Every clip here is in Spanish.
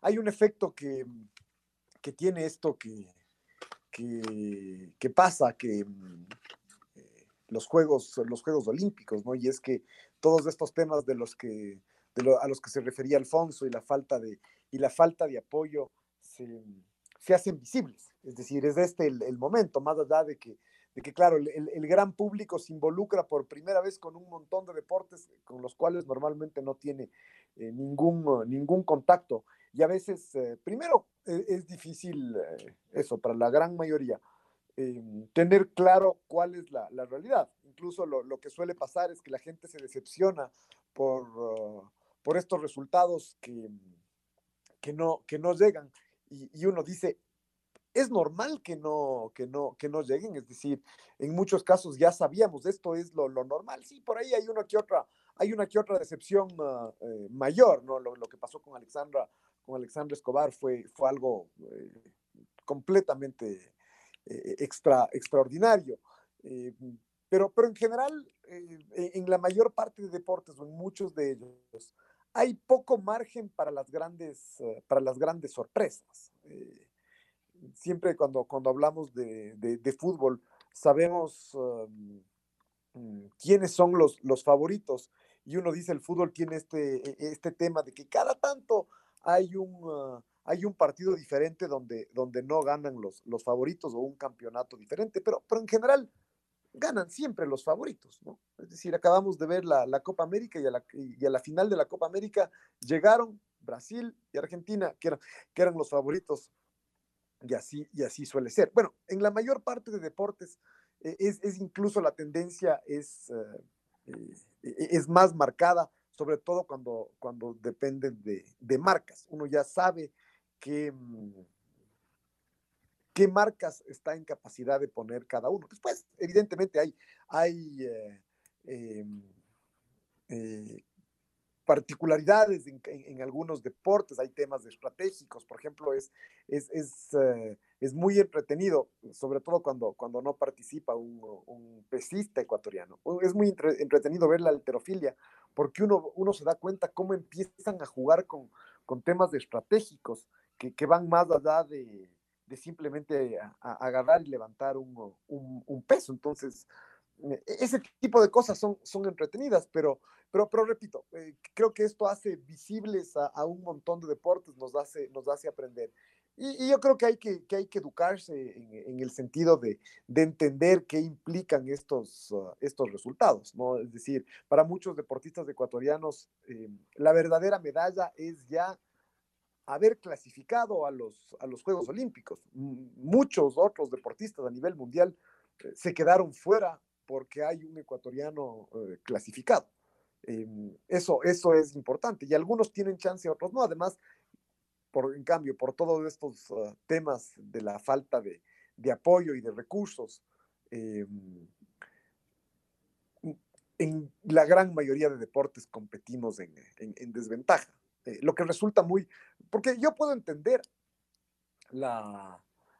hay un efecto que, que tiene esto que, que, pasa, que um, eh, los Juegos, los Juegos Olímpicos, ¿no? Y es que todos estos temas de los que a los que se refería Alfonso y la falta de, y la falta de apoyo se, se hacen visibles. Es decir, es este el, momento, más allá de que, de que claro, el, el, gran público se involucra por primera vez con un montón de deportes con los cuales normalmente no tiene eh, ningún, ningún contacto. Y a veces, eh, primero, e, es, difícil eh, eso, para la gran mayoría, tener claro cuál es la, la realidad. Incluso lo, lo, que suele pasar es que la gente se decepciona por, uh, por estos resultados que, que, no, que no llegan. Y, uno dice, es normal que no, que, no, que no lleguen, es decir, en muchos casos ya sabíamos, esto es lo, normal. Sí, por ahí hay una que otra, hay una que otra decepción ah, eh, mayor, ¿no? Lo, que pasó con Alexandra, con Alexandra Escobar fue, fue algo eh, completamente eh, extra, extraordinario. pero, pero en general, en la mayor parte de deportes, o en muchos de ellos, hay poco margen para las grandes, eh, para las grandes sorpresas. Eh, siempre cuando, cuando hablamos de, fútbol, sabemos um, mm, quiénes son los, los favoritos. Y uno dice, el fútbol tiene este, e, este tema de que cada tanto hay un, uh, hay un partido diferente donde, donde no ganan los, los favoritos o un campeonato diferente, pero, pero en general ganan siempre los favoritos, ¿no? Es decir, acabamos de ver la, Copa América y a la, y a la, final de la Copa América llegaron Brasil y Argentina, que, que eran los favoritos, y así, y así suele ser. Bueno, en la mayor parte de deportes eh, es, es, incluso la tendencia es, eh, eh, es más marcada, sobre todo cuando, cuando dependen de, de marcas. Uno ya sabe que mm, qué marcas está en capacidad de poner cada uno. Después, evidentemente, hay, hay eh, em, eh, particularidades en, algunos deportes, hay temas estratégicos, por ejemplo, es, es, es, eh, es muy entretenido, sobre todo cuando, cuando no participa un, un pesista ecuatoriano. Es muy entretenido ver la alterofilia, porque uno, uno se da cuenta cómo empiezan a jugar con, con temas estratégicos que, que van más allá de, de simplemente agarrar y levantar un, peso. Entonces, e, ese tipo de cosas son, son entretenidas, pero, pero, pero repito, eh, creo que esto hace visibles a, un montón de deportes, nos hace, nos hace aprender. Y, yo creo que hay que, hay que educarse en, el sentido de, entender qué implican estos, ah, estos resultados, ¿no? Es decir, para muchos deportistas ecuatorianos, eh, la verdadera medalla es ya haber clasificado a los, a los Juegos Olímpicos. Muchos otros deportistas a nivel mundial eh, se quedaron fuera porque hay un ecuatoriano eh, clasificado. Em, eso, eso es importante y algunos tienen chance, otros no. Además, en cambio, por todos estos ah, temas de la falta de, apoyo y de recursos, em, en la gran mayoría de deportes competimos en desventaja. Eh, lo que resulta muy, porque yo puedo entender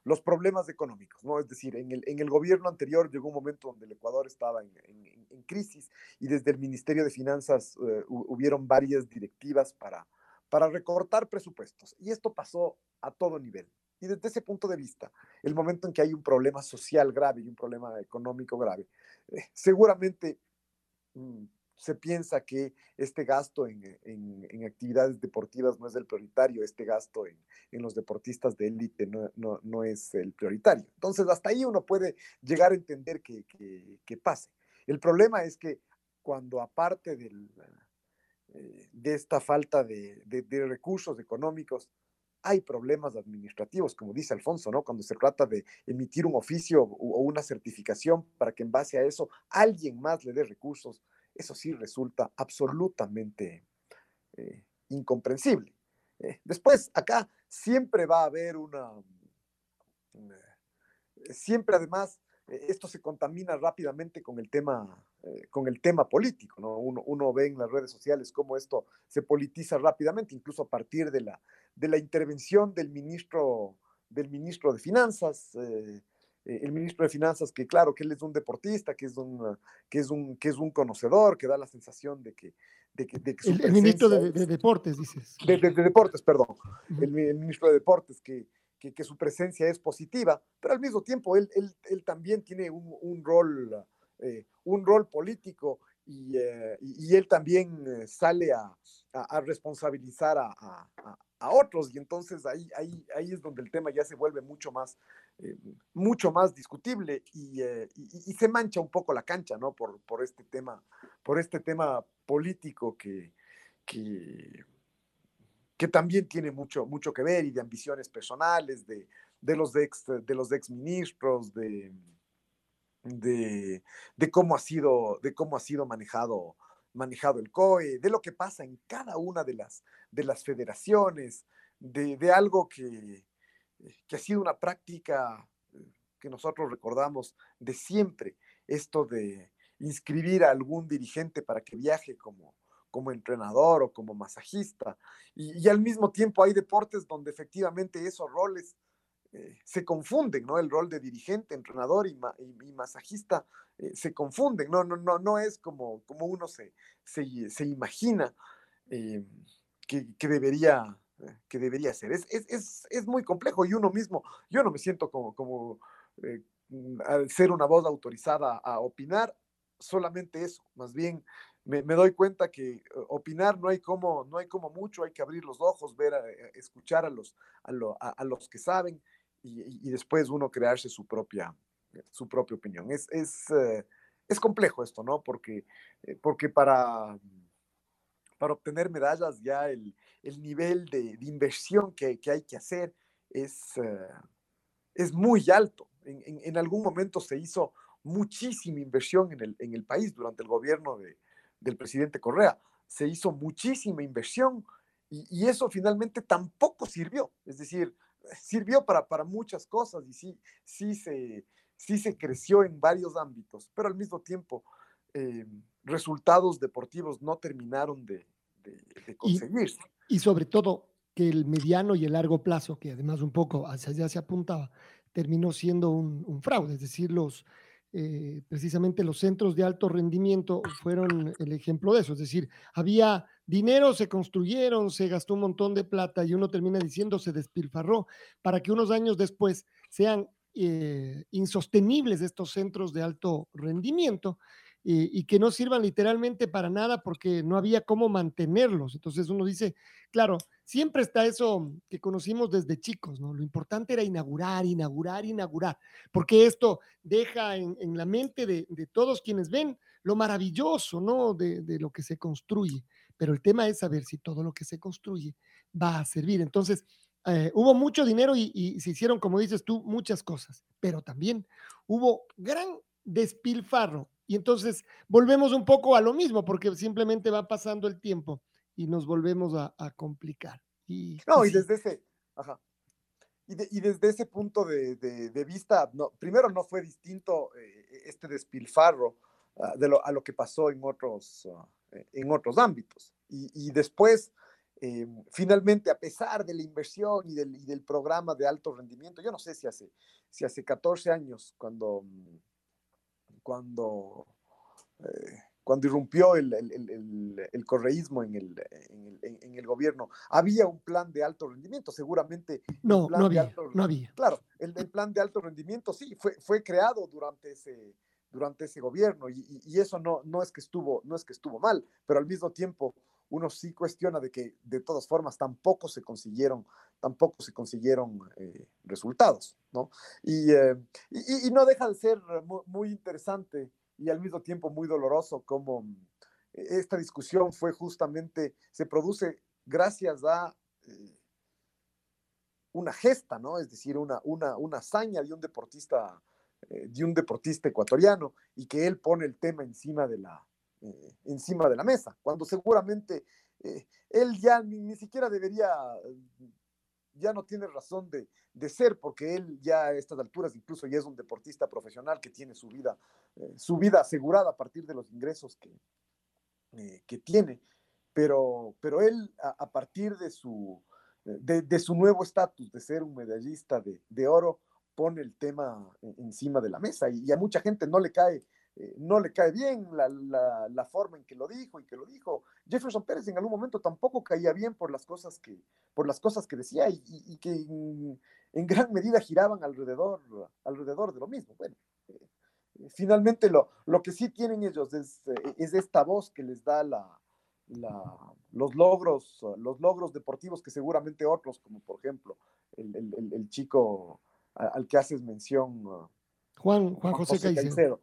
los problemas económicos, ¿no? Es decir, en el, en el gobierno anterior llegó un momento donde el Ecuador estaba en, en, crisis y desde el Ministerio de Finanzas eh, hubieron varias directivas para, para recortar presupuestos. Y esto pasó a todo nivel. Y desde ese punto de vista, el momento en que hay un problema social grave y un problema económico grave, eh, seguramente mm, se piensa que este gasto en, actividades deportivas no es el prioritario, este gasto en, los deportistas de élite no, es el prioritario. Entonces, hasta ahí uno puede llegar a entender que, pase. El problema es que cuando aparte eh, de esta falta de, recursos económicos, hay problemas administrativos, como dice Alfonso, ¿no? Cuando se trata de emitir un oficio o una certificación para que en base a eso alguien más le dé recursos, eso sí resulta absolutamente eh, incomprensible. Eh, después, acá siempre va a haber una, siempre además, esto se contamina rápidamente con el tema, con el tema político, ¿no? Uno, uno, ve en las redes sociales cómo esto se politiza rápidamente, incluso a partir de la, de la intervención del ministro, del ministro de Finanzas, eh, el ministro de Finanzas, que claro, que él es un deportista, que es un, que es un, que es un conocedor, que da la sensación de que... De que, el, ministro de, Deportes, dices. De, Deportes, perdón. el, ministro de Deportes, que, que, su presencia es positiva, pero al mismo tiempo él, él, él también tiene un, un rol, eh, un rol político y, eh, y, él también sale a, a, responsabilizar a, a, otros y entonces ahí, ahí, ahí es donde el tema ya se vuelve mucho más, eh, mucho más discutible eh, y, y, se mancha un poco la cancha, ¿no? Por, por este tema, por este tema político que, que, que, también tiene mucho, mucho que ver y de ambiciones personales de, de los ex, de los ex ministros, de, de, de, cómo ha sido, de cómo ha sido manejado manejado el COE, de lo que pasa en cada una de las, de las federaciones, de, de algo que, que, ha sido una práctica eh, que nosotros recordamos de siempre, esto de inscribir a algún dirigente para que viaje como, como entrenador o como masajista. Y, y, al mismo tiempo hay deportes donde efectivamente esos roles eh, se confunden, ¿no? El rol de dirigente, entrenador y, masajista eh, se confunden, no, no, no, no es como, como uno se, se, imagina eh, que, debería, que debería ser. Es, es, muy complejo y uno mismo, yo no me siento como, como al ser una voz autorizada a opinar, solamente eso, más bien me, doy cuenta que opinar no hay como, no hay como mucho, hay que abrir los ojos, ver, escuchar a los, a los que saben y, después uno crearse su propia, su propia opinión. Es, es, eh, es complejo esto, ¿no? Porque, eh, porque para, para obtener medallas ya el, el nivel de, de, inversión que, que, hay que hacer es, eh, es muy alto. En, en, en, algún momento se hizo muchísima inversión en el, en el país durante el gobierno de, del presidente Correa. Se hizo muchísima inversión y, y, eso finalmente tampoco sirvió. Es decir, sirvió para, para muchas cosas y sí, sí, se, sí se creció en varios ámbitos, pero al mismo tiempo eh, resultados deportivos no terminaron de, de, conseguirse. Y, sobre todo que el mediano y el largo plazo, que además un poco hacia allá se apuntaba, terminó siendo un, un fraude, es decir, los, eh, precisamente los centros de alto rendimiento fueron el ejemplo de eso. Es decir, había dinero, se construyeron, se gastó un montón de plata y uno termina diciendo se despilfarró para que unos años después sean eh, insostenibles estos centros de alto rendimiento y, que no sirvan literalmente para nada porque no había cómo mantenerlos. Entonces uno dice, claro, siempre está eso que conocimos desde chicos, ¿no? Lo importante era inaugurar, inaugurar, inaugurar, porque esto deja en, la mente de, todos quienes ven lo maravilloso, ¿no? De, lo que se construye. Pero el tema es saber si todo lo que se construye va a servir. Entonces, eh, hubo mucho dinero y, y, se hicieron, como dices tú, muchas cosas, pero también hubo gran despilfarro y entonces volvemos un poco a lo mismo, porque simplemente va pasando el tiempo y nos volvemos a, complicar. Y, no, y, desde ese, ajá. Y, desde ese punto de, vista, no, primero no fue distinto eh, este despilfarro ah, de lo, a lo que pasó en otros, ah, en otros ámbitos. Y, después, eh, finalmente, a pesar de la inversión y del, y del, programa de alto rendimiento, yo no sé si hace, si hace 14 años, cuando cuando, eh, cuando irrumpió el, el, el, correísmo en el, en, el, gobierno, había un plan de alto rendimiento, seguramente. No, no había, no había. Claro, el, plan de alto rendimiento sí, fue, fue creado durante ese, durante ese gobierno y, eso no, no, es que estuvo, no es que estuvo mal, pero al mismo tiempo uno sí cuestiona de que de todas formas tampoco se consiguieron, tampoco se consiguieron eh, resultados, ¿no? Eh, y, y, no deja de ser muy, interesante y al mismo tiempo muy doloroso como esta discusión fue justamente, se produce gracias a eh, una gesta, ¿no? Es decir, una, una, una hazaña de un deportista, de un deportista ecuatoriano y que él pone el tema encima de la, eh, encima de la mesa, cuando seguramente eh, él ya ni, siquiera debería, ya no tiene razón de, ser, porque él ya a estas alturas incluso ya es un deportista profesional que tiene su vida, eh, su vida asegurada a partir de los ingresos que, que tiene, pero, pero él a, partir de su, de, su nuevo estatus de ser un medallista de, de oro, pone el tema encima de la mesa y a mucha gente no le cae eh, no le cae bien la, forma en que lo dijo y que lo dijo. Jefferson Pérez en algún momento tampoco caía bien por las cosas que, por las cosas que decía y, que en, gran medida giraban alrededor, alrededor de lo mismo. Bueno, eh, finalmente lo, lo que sí tienen ellos es, eh, es esta voz que les da la, los logros, los logros deportivos que seguramente otros, como por ejemplo el, chico al que haces mención, Juan, Juan José, Caicedo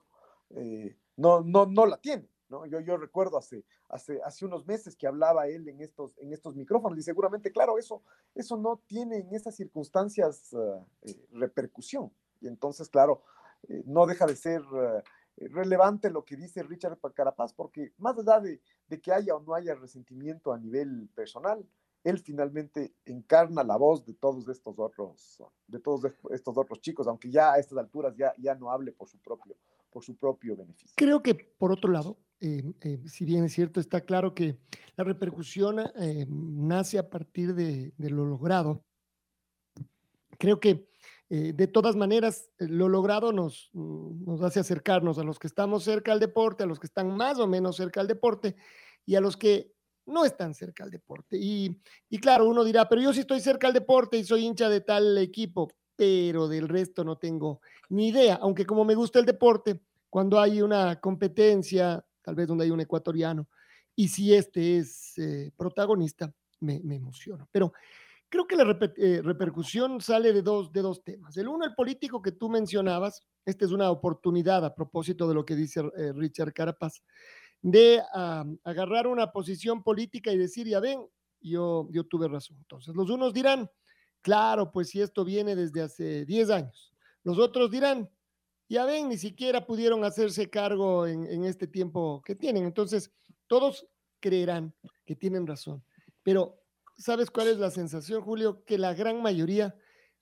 eh, no, no, no la tiene. ¿no? Yo, yo recuerdo hace, hace, hace unos meses que hablaba él en estos, en estos micrófonos y seguramente, claro, eso, eso no tiene en esas circunstancias ah, eh, repercusión. Y entonces, claro, eh, no deja de ser relevante lo que dice Richard Carapaz, porque más allá de, de, que haya o no haya resentimiento a nivel personal, él finalmente encarna la voz de todos estos otros, de todos estos otros chicos, aunque ya a estas alturas ya, ya no hable por su propio, por su propio beneficio. Creo que, por otro lado, eh, eh, si bien es cierto, está claro que la repercusión eh, nace a partir de, lo logrado. Creo que de todas maneras lo logrado nos, nos hace acercarnos a los que estamos cerca al deporte, a los que están más o menos cerca al deporte y a los que no están cerca al deporte. Y, y claro, uno dirá, pero yo sí estoy cerca al deporte y soy hincha de tal equipo pero del resto no tengo ni idea, aunque como me gusta el deporte, cuando hay una competencia, tal vez donde hay un ecuatoriano, y si este es eh, protagonista, me, me emociono. Pero creo que la eh, repercusión sale de dos, de dos temas. El uno, el político que tú mencionabas, esta es una oportunidad a propósito de lo que dice eh, Richard Carapaz, de agarrar una posición política y decir, ya ven, yo, yo tuve razón. Entonces, los unos dirán, Claro, pues si esto viene desde hace 10 años. Los otros dirán, ya ven, ni siquiera pudieron hacerse cargo en, este tiempo que tienen. Entonces, todos creerán que tienen razón. Pero, ¿sabes cuál es la sensación, Julio? Que la gran mayoría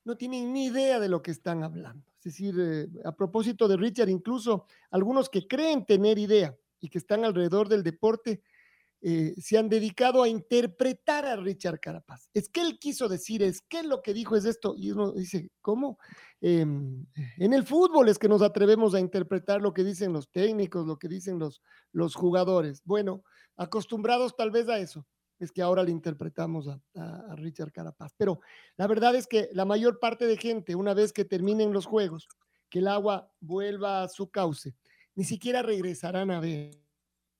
no tienen ni idea de lo que están hablando. Es decir, eh, a propósito de Richard, incluso algunos que creen tener idea y que están alrededor del deporte, eh, se han dedicado a interpretar a Richard Carapaz. Es que él quiso decir, es que lo que dijo es esto. Y uno dice, ¿cómo? Em, en el fútbol es que nos atrevemos a interpretar lo que dicen los técnicos, lo que dicen los, los jugadores. Bueno, acostumbrados tal vez a eso, es que ahora le interpretamos a, a Richard Carapaz. Pero la verdad es que la mayor parte de gente, una vez que terminen los juegos, que el agua vuelva a su cauce, ni siquiera regresarán a ver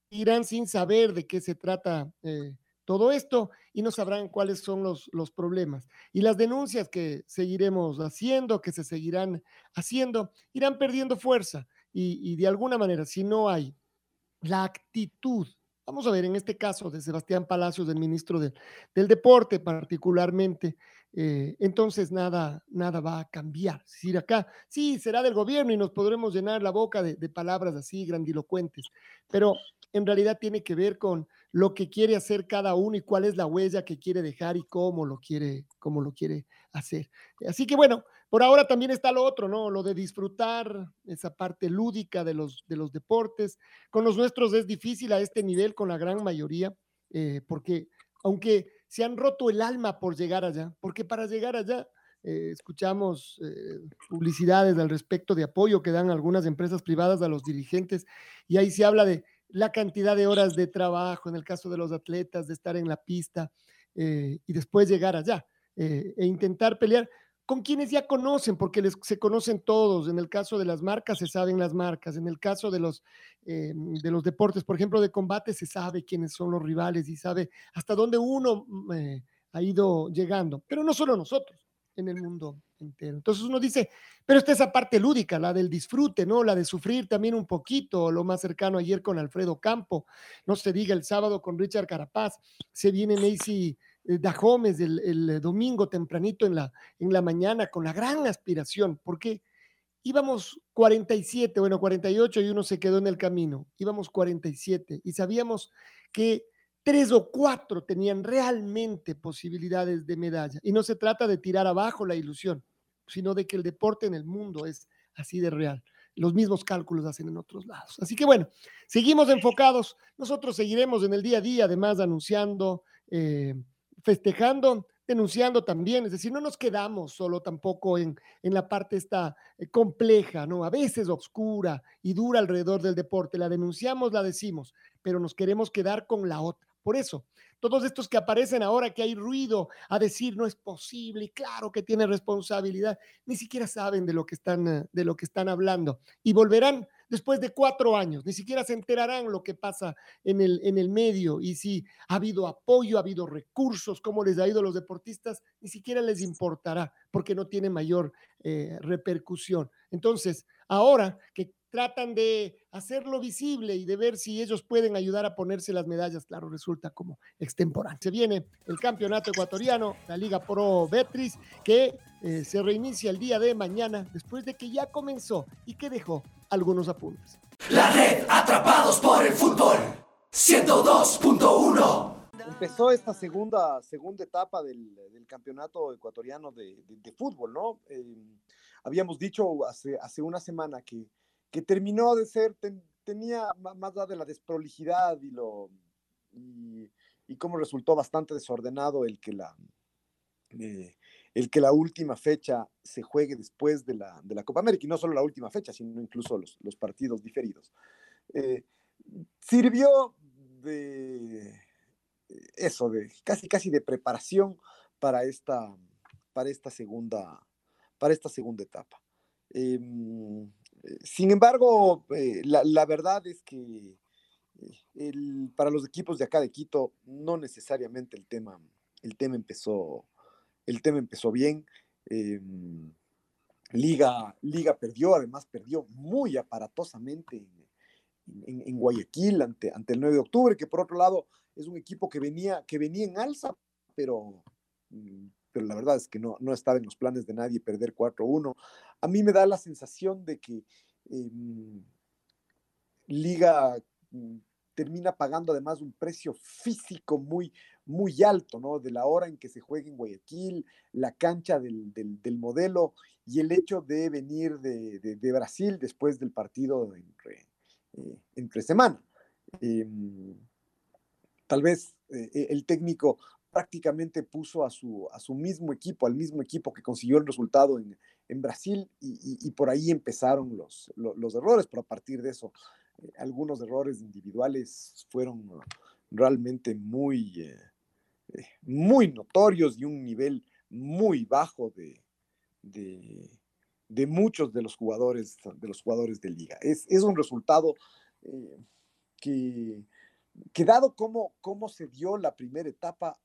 irán sin saber de qué se trata eh, todo esto y no sabrán cuáles son los, los problemas. Y las denuncias que seguiremos haciendo, que se seguirán haciendo, irán perdiendo fuerza. Y, de alguna manera, si no hay la actitud, vamos a ver en este caso de Sebastián Palacios, del ministro del Deporte particularmente, eh, entonces nada, nada va a cambiar. Es decir, acá sí será del gobierno y nos podremos llenar la boca de, de palabras así grandilocuentes, pero en realidad tiene que ver con lo que quiere hacer cada uno y cuál es la huella que quiere dejar y cómo lo quiere, cómo lo quiere hacer. Así que bueno, por ahora también está lo otro, ¿no? Lo de disfrutar esa parte lúdica de los, de los deportes. Con los nuestros es difícil a este nivel, con la gran mayoría, eh, porque aunque se han roto el alma por llegar allá, porque para llegar allá eh, escuchamos eh, publicidades al respecto de apoyo que dan algunas empresas privadas a los dirigentes y ahí se habla de la cantidad de horas de trabajo, en el caso de los atletas, de estar en la pista eh, y después llegar allá eh, e intentar pelear. con quienes ya conocen, porque les, se conocen todos. En el caso de las marcas, se saben las marcas. En el caso de los, eh, de los deportes, por ejemplo, de combate, se sabe quiénes son los rivales y sabe hasta dónde uno mm, eh, ha ido llegando. Pero no solo nosotros, en el mundo entero. Entonces uno dice, pero esta es esa parte lúdica, la del disfrute, ¿no? La de sufrir también un poquito, lo más cercano ayer con Alfredo Campo, no se diga el sábado con Richard Carapaz, se viene Macy eh, Dahomes el, el domingo tempranito en la, en la mañana con la gran aspiración, porque íbamos 47, bueno, 48 y uno se quedó en el camino, íbamos 47 y sabíamos que tres o cuatro tenían realmente posibilidades de medalla. Y no se trata de tirar abajo la ilusión, sino de que el deporte en el mundo es así de real. Los mismos cálculos hacen en otros lados. Así que bueno, seguimos enfocados. Nosotros seguiremos en el día a día, además anunciando, eh, festejando, denunciando también. Es decir, no nos quedamos solo tampoco en, en la parte esta eh, compleja, ¿no? A veces oscura y dura alrededor del deporte. La denunciamos, la decimos, pero nos queremos quedar con la otra por eso, todos estos que aparecen ahora que hay ruido a decir no es posible y claro que tiene responsabilidad, ni siquiera saben de lo que están, eh, de lo que están hablando y volverán después de cuatro años, ni siquiera se enterarán lo que pasa en el, en el medio y si ha habido apoyo, ha habido recursos, cómo les ha ido a los deportistas, ni siquiera les importará porque no tiene mayor eh, repercusión. Entonces, ahora que tratan de hacerlo visible y de ver si ellos pueden ayudar a ponerse las medallas. Claro, resulta como extemporáneo. Se viene el campeonato ecuatoriano, la Liga Pro Betris, que eh, se reinicia el día de mañana después de que ya comenzó y que dejó algunos apuntes. La red Atrapados por el Fútbol 102.1 empezó esta segunda, segunda etapa del, del campeonato ecuatoriano de, de, fútbol, ¿no? Eh, habíamos dicho hace, hace una semana que que terminó de ser, tenía más de la desprolijidad y lo y, cómo resultó bastante desordenado el que la eh, el que la última fecha se juegue después de la, de la Copa América, y no solo la última fecha, sino incluso los, los partidos diferidos. Eh, sirvió de eso, de casi casi de preparación para esta, para esta segunda, para esta segunda etapa. Em, sin embargo, eh, la, verdad es que eh, para los equipos de acá de Quito, no necesariamente el tema, el tema empezó, el tema empezó bien. Em, Liga, Liga perdió, además perdió muy aparatosamente en, Guayaquil ante, ante el 9 de octubre, que por otro lado es un equipo que venía, que venía en alza, pero mm, pero la verdad es que no, no estaba en los planes de nadie perder 4-1. A mí me da la sensación de que em, Liga mm, termina pagando además un precio físico muy, muy alto, ¿no? De la hora en que se juega en Guayaquil, la cancha del, del, modelo y el hecho de venir de, de, Brasil después del partido entre, eh, entre semana. Em, tal vez eh, el técnico prácticamente puso a su, a su mismo equipo, al mismo equipo que consiguió el resultado en, en Brasil y, y, por ahí empezaron los, los, errores, pero a partir de eso eh, algunos errores individuales fueron realmente muy, eh, eh, muy notorios y un nivel muy bajo de, de, muchos de los jugadores de los jugadores de liga. Es, es un resultado que, que dado cómo, cómo se dio la primera etapa,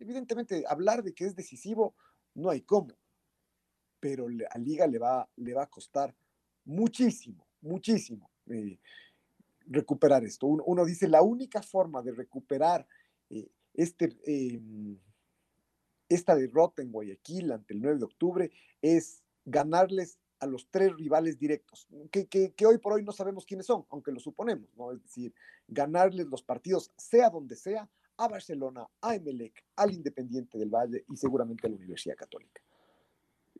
Evidentemente, hablar de que es decisivo, no hay cómo, pero a Liga le va, le va a costar muchísimo, muchísimo eh, recuperar esto. Uno, dice, la única forma de recuperar eh, este, em, esta derrota en Guayaquil ante el 9 de octubre es ganarles a los tres rivales directos, que, que, que, hoy por hoy no sabemos quiénes son, aunque lo suponemos, ¿no? Es decir, ganarles los partidos, sea donde sea, a Barcelona, a Emelec, al Independiente del Valle y seguramente a la Universidad Católica.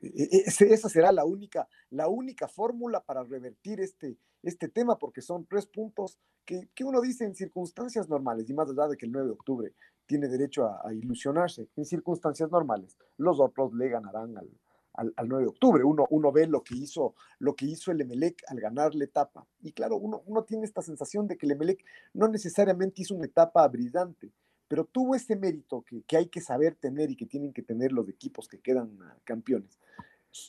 E, e, esa será la única, la única fórmula para revertir este, este tema, porque son tres puntos que, que, uno dice en circunstancias normales, y más allá de que el 9 de octubre tiene derecho a, ilusionarse, en circunstancias normales, los otros le ganarán al, al, al, 9 de octubre. Uno, uno ve lo que, hizo, lo que hizo el Emelec al ganar la etapa. Y claro, uno, uno tiene esta sensación de que el Emelec no necesariamente hizo una etapa brillante, pero tuvo ese mérito que, que, hay que saber tener y que tienen que tener los equipos que quedan ah, campeones.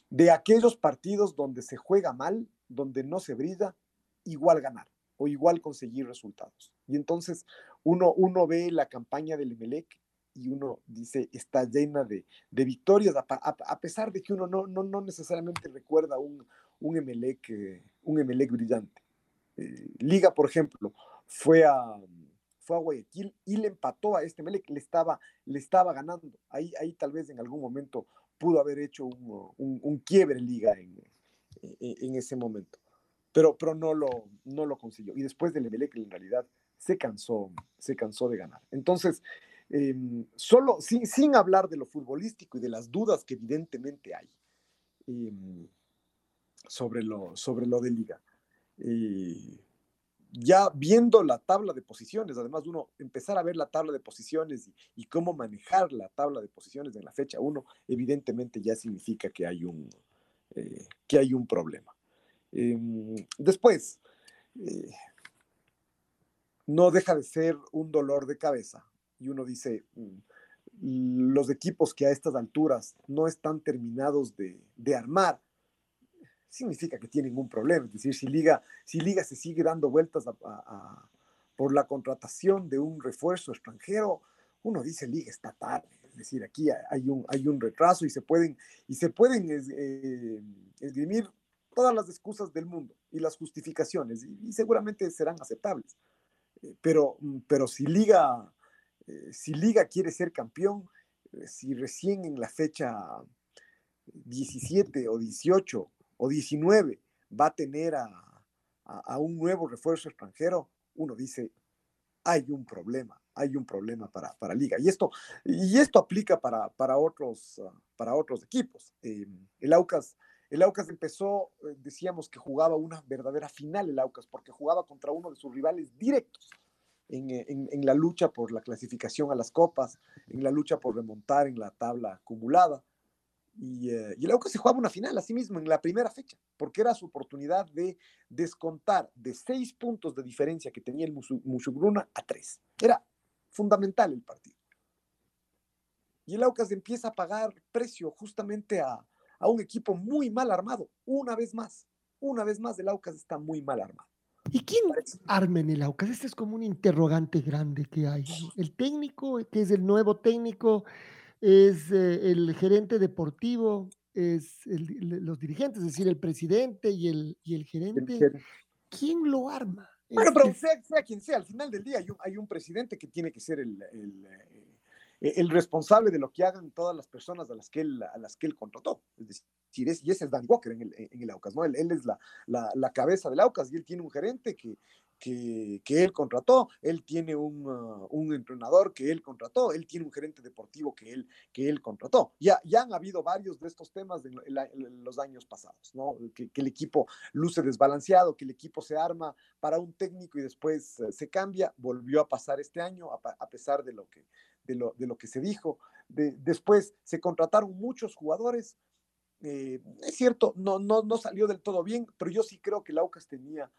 De aquellos partidos donde se juega mal, donde no se brilla, igual ganar o igual conseguir resultados. Y entonces uno, uno ve la campaña del Emelec y uno dice, está llena de, de victorias, a, a, pesar de que uno no, no, no necesariamente recuerda un, un, Emelec, eh, un Emelec brillante. Eh, Liga, por ejemplo, fue a, fue a Guayaquil y le empató a este Emelec, le estaba, le estaba ganando. Ahí, ahí tal vez en algún momento pudo haber hecho un, un, quiebre Liga en, en, ese momento. Pero, pero no, lo, no lo consiguió. Y después del Emelec, en realidad, se cansó, se cansó de ganar. Entonces, eh, solo sin, sin, hablar de lo futbolístico y de las dudas que evidentemente hay eh, sobre, lo, sobre lo de liga. Eh, ya viendo la tabla de posiciones, además uno empezar a ver la tabla de posiciones y, cómo manejar la tabla de posiciones en la fecha uno, evidentemente ya significa que hay un, eh, que hay un problema. Em, después, eh, no deja de ser un dolor de cabeza. Y uno dice, mm, los equipos que a estas alturas no están terminados de, de armar, significa que tienen un problema. Es decir, si Liga, si Liga se sigue dando vueltas a, por la contratación de un refuerzo extranjero, uno dice Liga está tarde. Es decir, aquí hay un, hay un retraso y se pueden, y se pueden eh, esgrimir todas las excusas del mundo y las justificaciones, y seguramente serán aceptables. Eh, pero, mm, pero si Liga, eh, si Liga quiere ser campeón, eh, si recién en la fecha 17 o 18 o 19 va a tener a, un nuevo refuerzo extranjero, uno dice, hay un problema, hay un problema para, para Liga. Y esto, y esto aplica para, para, otros, ah, para otros equipos. el Aucas el Aucas empezó, eh, decíamos que jugaba una verdadera final el Aucas, porque jugaba contra uno de sus rivales directos en, eh, la lucha por la clasificación a las copas, en la lucha por remontar en la tabla acumulada. Y, eh, el Aucas se jugaba una final a sí mismo en la primera fecha, porque era su oportunidad de descontar de seis puntos de diferencia que tenía el Mushugruna a tres. Era fundamental el partido. Y el Aucas empieza a pagar precio justamente a, a un equipo muy mal armado. Una vez más, una vez más, el Aucas está muy mal armado. ¿Y quién arma en el Aucas? Este es como un interrogante grande que hay. El técnico, que es el nuevo técnico, es eh, el gerente deportivo, es los dirigentes, es decir, el presidente y el, y el gerente. ¿Quién lo arma? Bueno, pero sea, quien sea, al final del día hay un, presidente que tiene que ser el, eh, eh, el responsable de lo que hagan todas las personas a las que él, a las que él contrató. Es decir, y ese es Dan Walker en el, en el Aucas, ¿no? Él, él es la, la, la, cabeza del Aucas y él tiene un gerente que, que, que él contrató, él tiene un, uh, un, entrenador que él contrató, él tiene un gerente deportivo que él, que él contrató. Ya, ya han habido varios de estos temas en, los años pasados, ¿no? Que, el equipo luce desbalanceado, que el equipo se arma para un técnico y después uh, se cambia, volvió a pasar este año a, pesar de lo que de lo, que se dijo. después se contrataron muchos jugadores. Eh, es cierto, no, no, no salió del todo bien, pero yo sí creo que el Aucas tenía,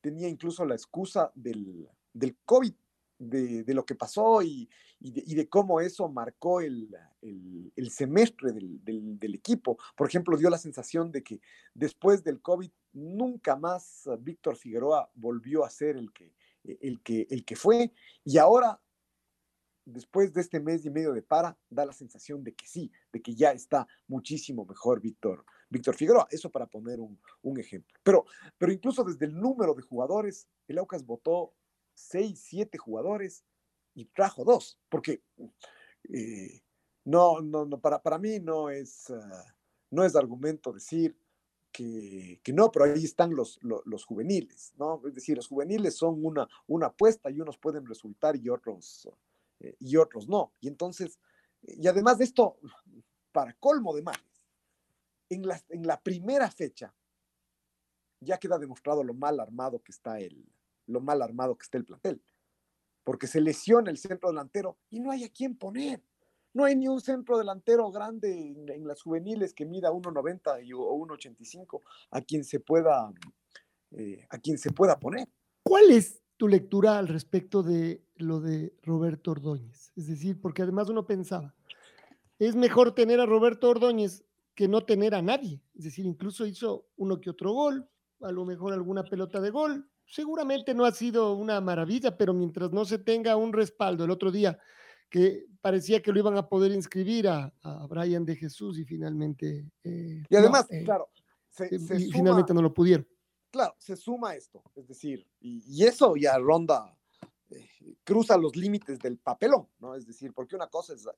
tenía incluso la excusa del, del COVID, de, lo que pasó y, de, cómo eso marcó el, el, semestre del, del, equipo. Por ejemplo, dio la sensación de que después del COVID nunca más Víctor Figueroa volvió a ser el que, el que, el que fue y ahora después de este mes y medio de para, da la sensación de que sí, de que ya está muchísimo mejor Víctor, Víctor Figueroa. Eso para poner un, ejemplo. Pero, pero incluso desde el número de jugadores, el Aucas votó seis, siete jugadores y trajo dos, porque eh, no, no, no, para, para mí no es, ah, no es argumento decir que, que, no, pero ahí están los, los, juveniles, ¿no? Es decir, los juveniles son una, una apuesta y unos pueden resultar y otros eh, y otros no. Y entonces, y además de esto, para colmo de males, en la, en la primera fecha ya queda demostrado lo mal armado que está el, lo mal armado que está el plantel. Porque se lesiona el centro delantero y no hay a quién poner. No hay ni un centro delantero grande en, las juveniles que mida 1.90 o 1.85 a quien se pueda eh, a quien se pueda poner. ¿Cuál es tu lectura al respecto de lo de Roberto Ordóñez. Es decir, porque además uno pensaba, es mejor tener a Roberto Ordóñez que no tener a nadie. Es decir, incluso hizo uno que otro gol, a lo mejor alguna pelota de gol. Seguramente no ha sido una maravilla, pero mientras no se tenga un respaldo, el otro día que parecía que lo iban a poder inscribir a, a Brian de Jesús y finalmente... Eh, y además, eh, claro, se, finalmente no lo pudieron. Claro, se suma esto, es decir, y, eso ya ronda, eh, cruza los límites del papelón, ¿no? Es decir, porque una cosa es,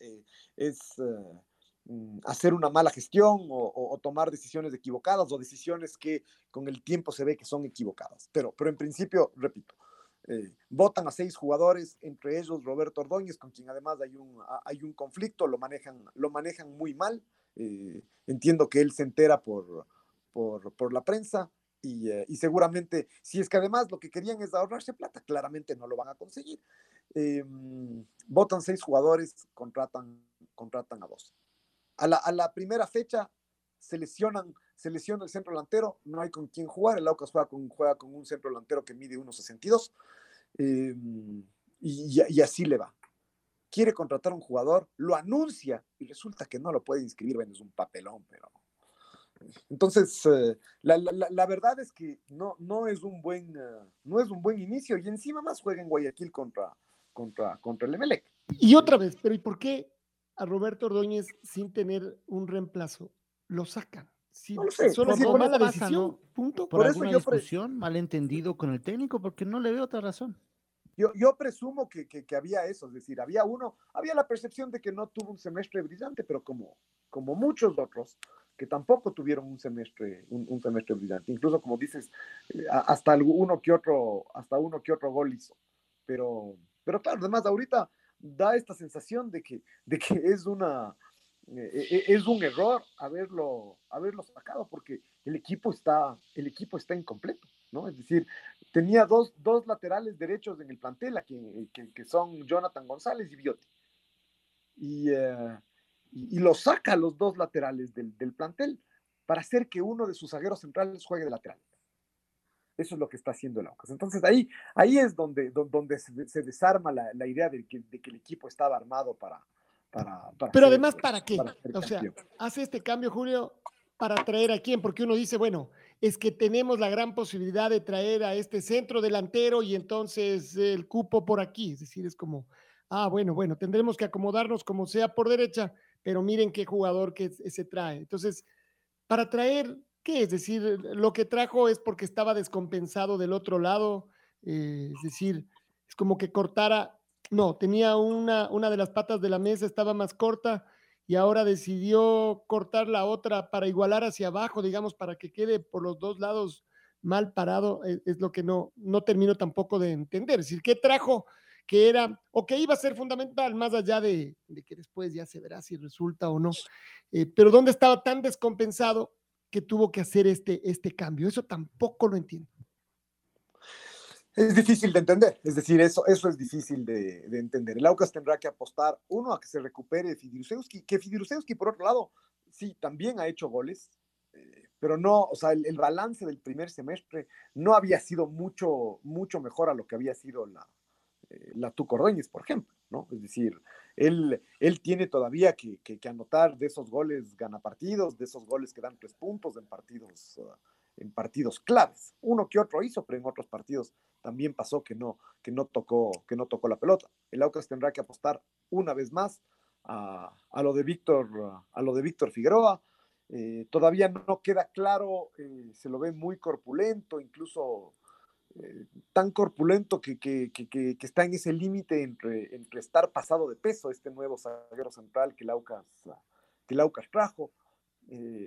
es hacer una mala gestión o, tomar decisiones equivocadas o decisiones que con el tiempo se ve que son equivocadas. Pero, pero en principio, repito, eh, votan a seis jugadores, entre ellos Roberto Ordóñez, con quien además hay un, hay un conflicto, lo manejan, lo manejan muy mal. Eh, entiendo que él se entera por, por, la prensa y, eh, y, seguramente, si es que además lo que querían es ahorrarse plata, claramente no lo van a conseguir. votan seis jugadores, contratan, contratan a dos. A la, primera fecha se lesionan se lesiona el centro delantero, no hay con quién jugar, el Aucas juega con, juega con un centro delantero que mide 1,62 eh, y, y, así le va. Quiere contratar a un jugador, lo anuncia y resulta que no lo puede inscribir, bueno, es un papelón, pero... Entonces, eh, la, verdad es que no, no, es un buen, uh, no es un buen inicio y encima más juega en Guayaquil contra, contra, contra el Emelec. Y otra vez, pero ¿y por qué a Roberto Ordóñez sin tener un reemplazo lo sacan? Sí, no sé, solo por mala decisión, punto. Por, eso alguna yo discusión, malentendido con el técnico, porque no le veo otra razón. Yo, yo presumo que, que, había eso, es decir, había uno, había la percepción de que no tuvo un semestre brillante, pero como, como muchos otros que tampoco tuvieron un semestre, un, semestre brillante, incluso como dices, eh, hasta uno que otro, hasta uno que otro gol hizo. Pero, pero claro, además ahorita da esta sensación de que, de que es una, eh, eh, es un error haberlo, haberlo sacado porque el equipo está, el equipo está incompleto, ¿no? Es decir, tenía dos, dos laterales derechos en el plantel, que, que, son Jonathan González y Biotti. Y, eh, y, lo saca los dos laterales del, del, plantel para hacer que uno de sus zagueros centrales juegue de lateral. Eso es lo que está haciendo el Aucas. Entonces ahí, ahí es donde, donde se, desarma la, la idea de que, de que el equipo estaba armado para, pero además, ¿para qué? o sea, hace este cambio, Julio, para traer a quién, porque uno dice, bueno, es que tenemos la gran posibilidad de traer a este centro delantero y entonces el cupo por aquí, es decir, es como, ah, bueno, bueno, tendremos que acomodarnos como sea por derecha, pero miren qué jugador que se trae. Entonces, para traer, ¿qué? Es decir, lo que trajo es porque estaba descompensado del otro lado, eh, es decir, es como que cortara no, tenía una, una de las patas de la mesa, estaba más corta y ahora decidió cortar la otra para igualar hacia abajo, digamos, para que quede por los dos lados mal parado, es, es lo que no, no termino tampoco de entender. Es decir, ¿qué trajo que era o que iba a ser fundamental, más allá de, de que después ya se verá si resulta o no? Eh, pero ¿dónde estaba tan descompensado que tuvo que hacer este, este cambio? Eso tampoco lo entiendo es difícil de entender. Es decir, eso, eso es difícil de, entender. El Aucas tendrá que apostar, uno, a que se recupere Fidrusewski, que Fidrusewski, por otro lado, sí, también ha hecho goles, eh, pero no, o sea, el, balance del primer semestre no había sido mucho, mucho mejor a lo que había sido la, la Tuco por ejemplo, ¿no? Es decir, él, él tiene todavía que, que, anotar de esos goles gana partidos, de esos goles que dan tres puntos en partidos, uh, en partidos claves. Uno que otro hizo, pero en otros partidos también pasó que no, que no, tocó, que no tocó la pelota. El Aucas tendrá que apostar una vez más a, lo de Víctor, a lo de Víctor Figueroa. Eh, todavía no queda claro, eh, se lo ve muy corpulento, incluso eh, tan corpulento que, que, que, está en ese límite entre, entre estar pasado de peso, este nuevo zaguero central que el Aucas, que el Aucas trajo.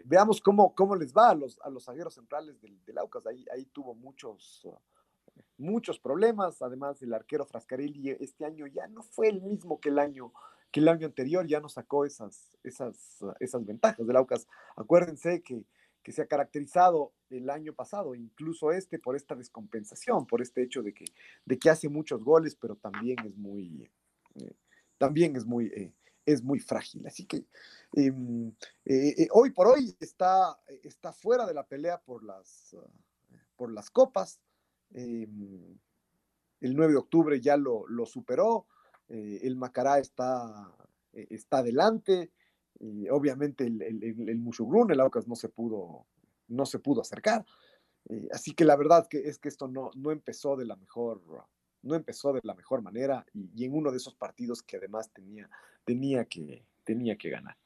veamos cómo, cómo les va a los, a los zagueros centrales del, del Aucas. Ahí, ahí tuvo muchos, muchos problemas. Además, el arquero Frascarelli este año ya no fue el mismo que el año, que el año anterior, ya no sacó esas, esas, esas ventajas del Aucas. Acuérdense que, que se ha caracterizado el año pasado, incluso este, por esta descompensación, por este hecho de que, de que hace muchos goles, pero también es muy, eh, también es muy, eh, es muy frágil. Así que em, eh, hoy por hoy está, está fuera de la pelea por las, por las copas. Em, el 9 de octubre ya lo, lo superó, el Macará está, está adelante, obviamente el, el, el, el Aucas no se pudo, no se pudo acercar. así que la verdad que es que esto no, no empezó de la mejor, no empezó de la mejor manera y, en uno de esos partidos que además tenía, tenía, que, tenía que ganar.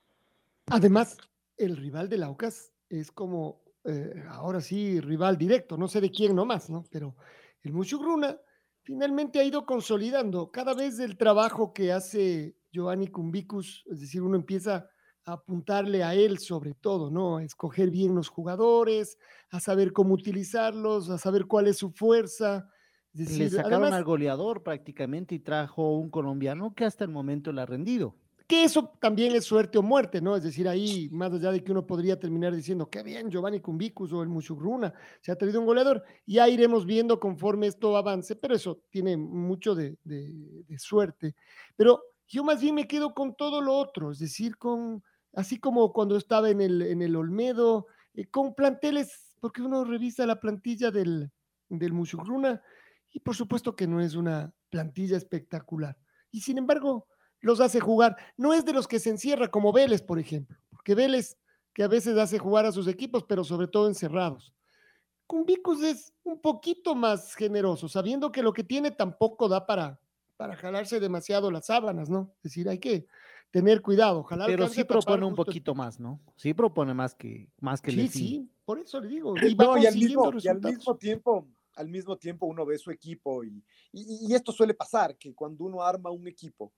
Además, el rival de Aucas es como, eh, ahora sí, rival directo, no sé de quién nomás, ¿no? Pero el Muchugruna finalmente ha ido consolidando cada vez el trabajo que hace Giovanni Cumbicus, es decir, uno empieza apuntarle a él sobre todo, ¿no? A escoger bien los jugadores, a saber cómo utilizarlos, a saber cuál es su fuerza, le sacaron al goleador prácticamente y trajo un colombiano que hasta el momento le ha rendido. Que eso también es suerte o muerte, ¿no? Es decir, ahí, más allá de que uno podría terminar diciendo, qué bien, Giovanni Cumbicus o el Muchugruna, se ha traído un goleador. Ya iremos viendo conforme esto avance, pero eso tiene mucho de, suerte. Pero yo más bien me quedo con todo lo otro, es decir, con, así como cuando estaba en el, en el Olmedo, eh, con planteles, porque uno revisa la plantilla del, del Muchugruna y por supuesto que no es una plantilla espectacular. Y sin embargo, los hace jugar. No es de los que se encierra como Vélez, por ejemplo, porque Vélez que a veces hace jugar a sus equipos, pero sobre todo encerrados. Cumbicus es un poquito más generoso, sabiendo que lo que tiene tampoco da para, para jalarse demasiado las sábanas, ¿no? Es decir, hay que tener cuidado. pero sí propone un poquito más, ¿no? Sí propone más que más que Sí, sí, por eso le digo. Y, y, al mismo, y al mismo tiempo, al mismo tiempo uno ve su equipo y, y, esto suele pasar, que cuando uno arma un equipo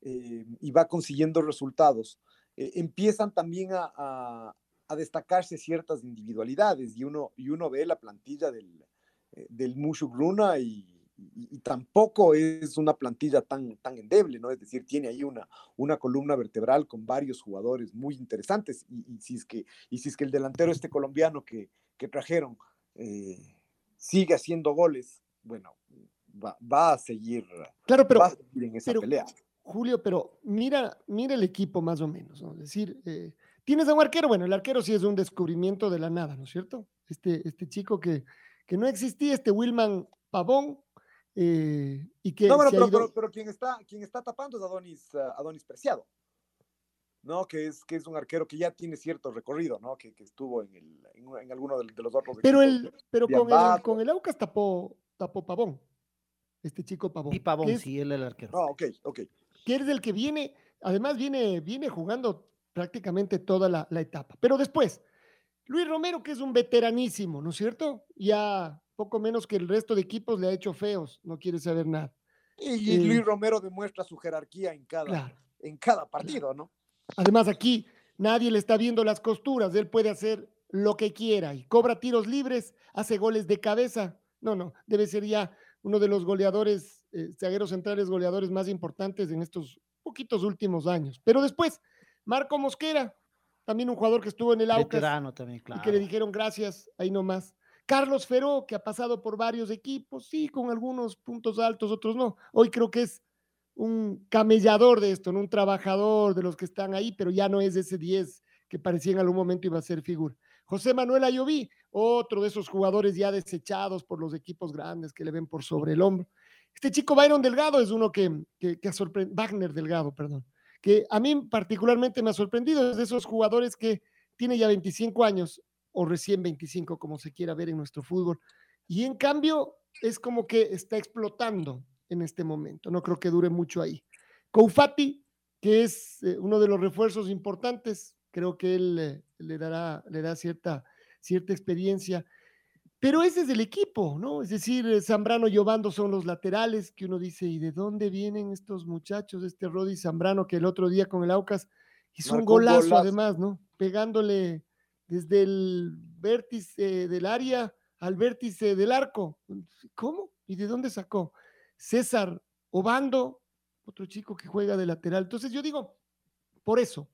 eh, y va consiguiendo resultados, eh, empiezan también a, a, a, destacarse ciertas individualidades y uno, y uno ve la plantilla del, eh, del Mushuk Luna y, y, tampoco es una plantilla tan, tan endeble, ¿no? Es decir, tiene ahí una, una columna vertebral con varios jugadores muy interesantes y, si, es que, y si es que el delantero este colombiano que, que trajeron sigue haciendo goles, bueno, va, a seguir, claro, pero, en esa pelea. Julio, pero mira, mira el equipo más o menos, ¿no? Es decir, eh, tienes a un arquero, bueno, el arquero sí es un descubrimiento de la nada, ¿no es cierto? Este, este chico que, que no existía, este Wilman Pavón, eh, y que... No, pero, pero, quien, está, quien está tapando es Adonis, uh, Adonis Preciado. ¿no? Que es, que es un arquero que ya tiene cierto recorrido, ¿no? Que, que estuvo en, el, en, alguno de, los otros Pero, el, pero con, el, con el Aucas tapó, tapó Pavón, este chico Pavón. Y Pavón, sí, él es el arquero. Ah, ok, ok. Que es el que viene, además viene, viene jugando prácticamente toda la, la etapa. Pero después, Luis Romero, que es un veteranísimo, ¿no es cierto? Ya poco menos que el resto de equipos le ha hecho feos, no quiere saber nada. Y, Luis eh, Romero demuestra su jerarquía en cada, en cada partido, ¿no? Además, aquí nadie le está viendo las costuras, él puede hacer lo que quiera y cobra tiros libres, hace goles de cabeza. No, no, debe ser ya uno de los goleadores, eh, zagueros centrales goleadores más importantes en estos poquitos últimos años. Pero después, Marco Mosquera, también un jugador que estuvo en el Aucas también, y que le dijeron gracias, ahí nomás. Carlos Feró, que ha pasado por varios equipos, sí, con algunos puntos altos, otros no. Hoy creo que es un camellador de esto, ¿no? un trabajador de los que están ahí, pero ya no es ese 10 que parecía en algún momento iba a ser figura. José Manuel Ayoví, otro de esos jugadores ya desechados por los equipos grandes que le ven por sobre el hombro. Este chico Byron Delgado es uno que, que, ha sorprendido, Wagner Delgado, perdón, que a mí particularmente me ha sorprendido, es de esos jugadores que tiene ya 25 años o recién 25, como se quiera ver en nuestro fútbol, y en cambio es como que está explotando en este momento. No creo que dure mucho ahí. Koufati, que es eh, uno de los refuerzos importantes, creo que él eh, le dará, le da cierta, cierta experiencia. Pero ese es el equipo, ¿no? Es decir, eh, Zambrano y Obando son los laterales que uno dice, ¿y de dónde vienen estos muchachos? Este Rodi Zambrano que el otro día con el Aucas hizo un golazo, además, ¿no? Pegándole desde el vértice del área al vértice del arco. ¿Cómo? ¿Y de dónde sacó? César Obando, otro chico que juega de lateral. Entonces yo digo, por eso,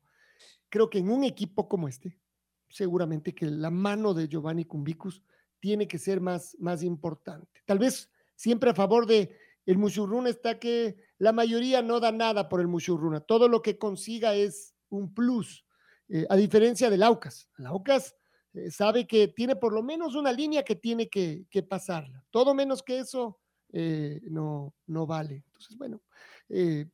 creo que en un equipo como este, seguramente que la mano de Giovanni Cumbicus tiene que ser más, más importante. Tal vez siempre a favor de el Mushurruna está que la mayoría no da nada por el Mushurruna. Todo lo que consiga es un plus, eh, a diferencia del Aucas. El Aucas eh, sabe que tiene por lo menos una línea que tiene que, que pasarla. Todo menos que eso eh, no, no vale. Entonces, bueno,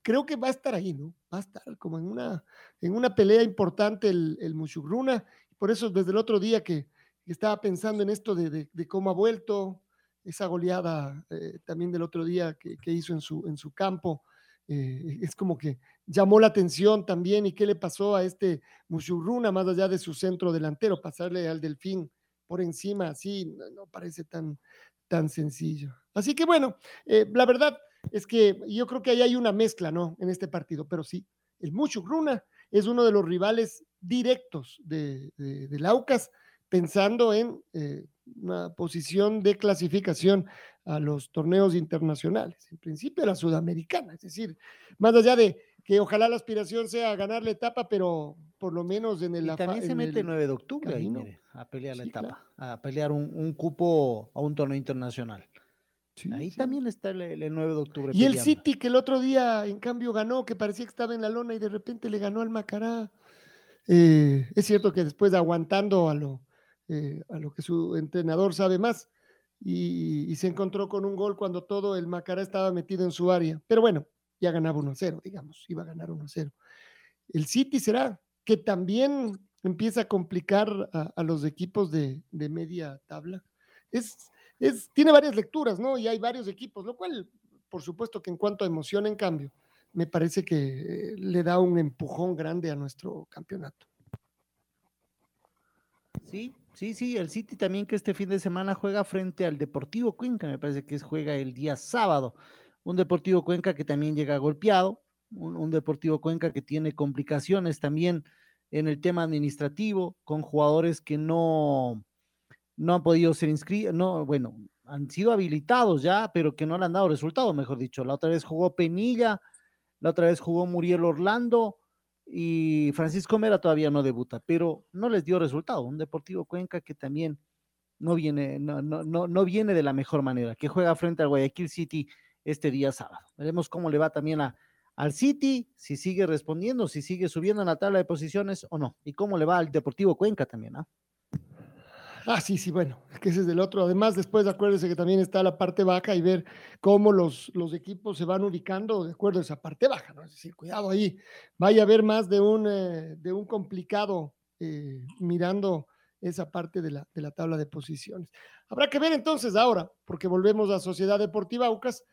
creo que va a estar ahí, ¿no? Va a estar como en una, en una pelea importante el, el Mushugruna. Por eso desde el otro día que, estaba pensando en esto de, cómo ha vuelto, esa goleada también del otro día que, hizo en su, en su campo, es como que llamó la atención también y qué le pasó a este Mushugruna más allá de su centro delantero, pasarle al Delfín por encima, así, no parece tan, tan sencillo. Así que bueno, eh, la verdad es que yo creo que ahí hay una mezcla, ¿no? En este partido, pero sí, el Mucho Gruna es uno de los rivales directos de, de, Laucas, pensando en eh, una posición de clasificación a los torneos internacionales, en principio la sudamericana, es decir, más allá de que ojalá la aspiración sea ganar la etapa, pero por lo menos en el... Y también se mete el 9 de octubre ahí, mire, a pelear la etapa, a pelear un, cupo a un torneo internacional. ahí también está el, 9 de octubre. Y el City que el otro día en cambio ganó, que parecía que estaba en la lona y de repente le ganó al Macará. Eh, es cierto que después aguantando a lo, eh, a lo que su entrenador sabe más y, se encontró con un gol cuando todo el Macará estaba metido en su área. Pero bueno, ya ganaba 1-0, digamos, iba a ganar 1-0. El City será que también empieza a complicar a, los equipos de, media tabla. Es, es, tiene varias lecturas, ¿no? Y hay varios equipos, lo cual, por supuesto que en cuanto a emoción, en cambio, me parece que eh, le da un empujón grande a nuestro campeonato. Sí, sí, sí, el City también que este fin de semana juega frente al Deportivo Cuenca, me parece que juega el día sábado un Deportivo Cuenca que también llega golpeado, un, Deportivo Cuenca que tiene complicaciones también en el tema administrativo, con jugadores que no, no han podido ser inscritos, no, bueno, han sido habilitados ya, pero que no le han dado resultado, mejor dicho. La otra vez jugó Penilla, la otra vez jugó Muriel Orlando y Francisco Mera todavía no debuta, pero no les dio resultado. Un Deportivo Cuenca que también no viene, no, no, no, no viene de la mejor manera, que juega frente al Guayaquil City este día sábado. Veremos cómo le va también a, al City, si sigue respondiendo, si sigue subiendo en la tabla de posiciones o no, y cómo le va al Deportivo Cuenca también, ¿ah? Ah, sí, sí, bueno, que ese es del otro. Además, después acuérdese que también está la parte baja y ver cómo los, los equipos se van ubicando de acuerdo a esa parte baja, ¿no? Es decir, cuidado ahí, vaya a haber más de un, eh, de un complicado eh, mirando esa parte de la, de la tabla de posiciones. Habrá que ver entonces ahora, porque volvemos a Sociedad Deportiva Aucas,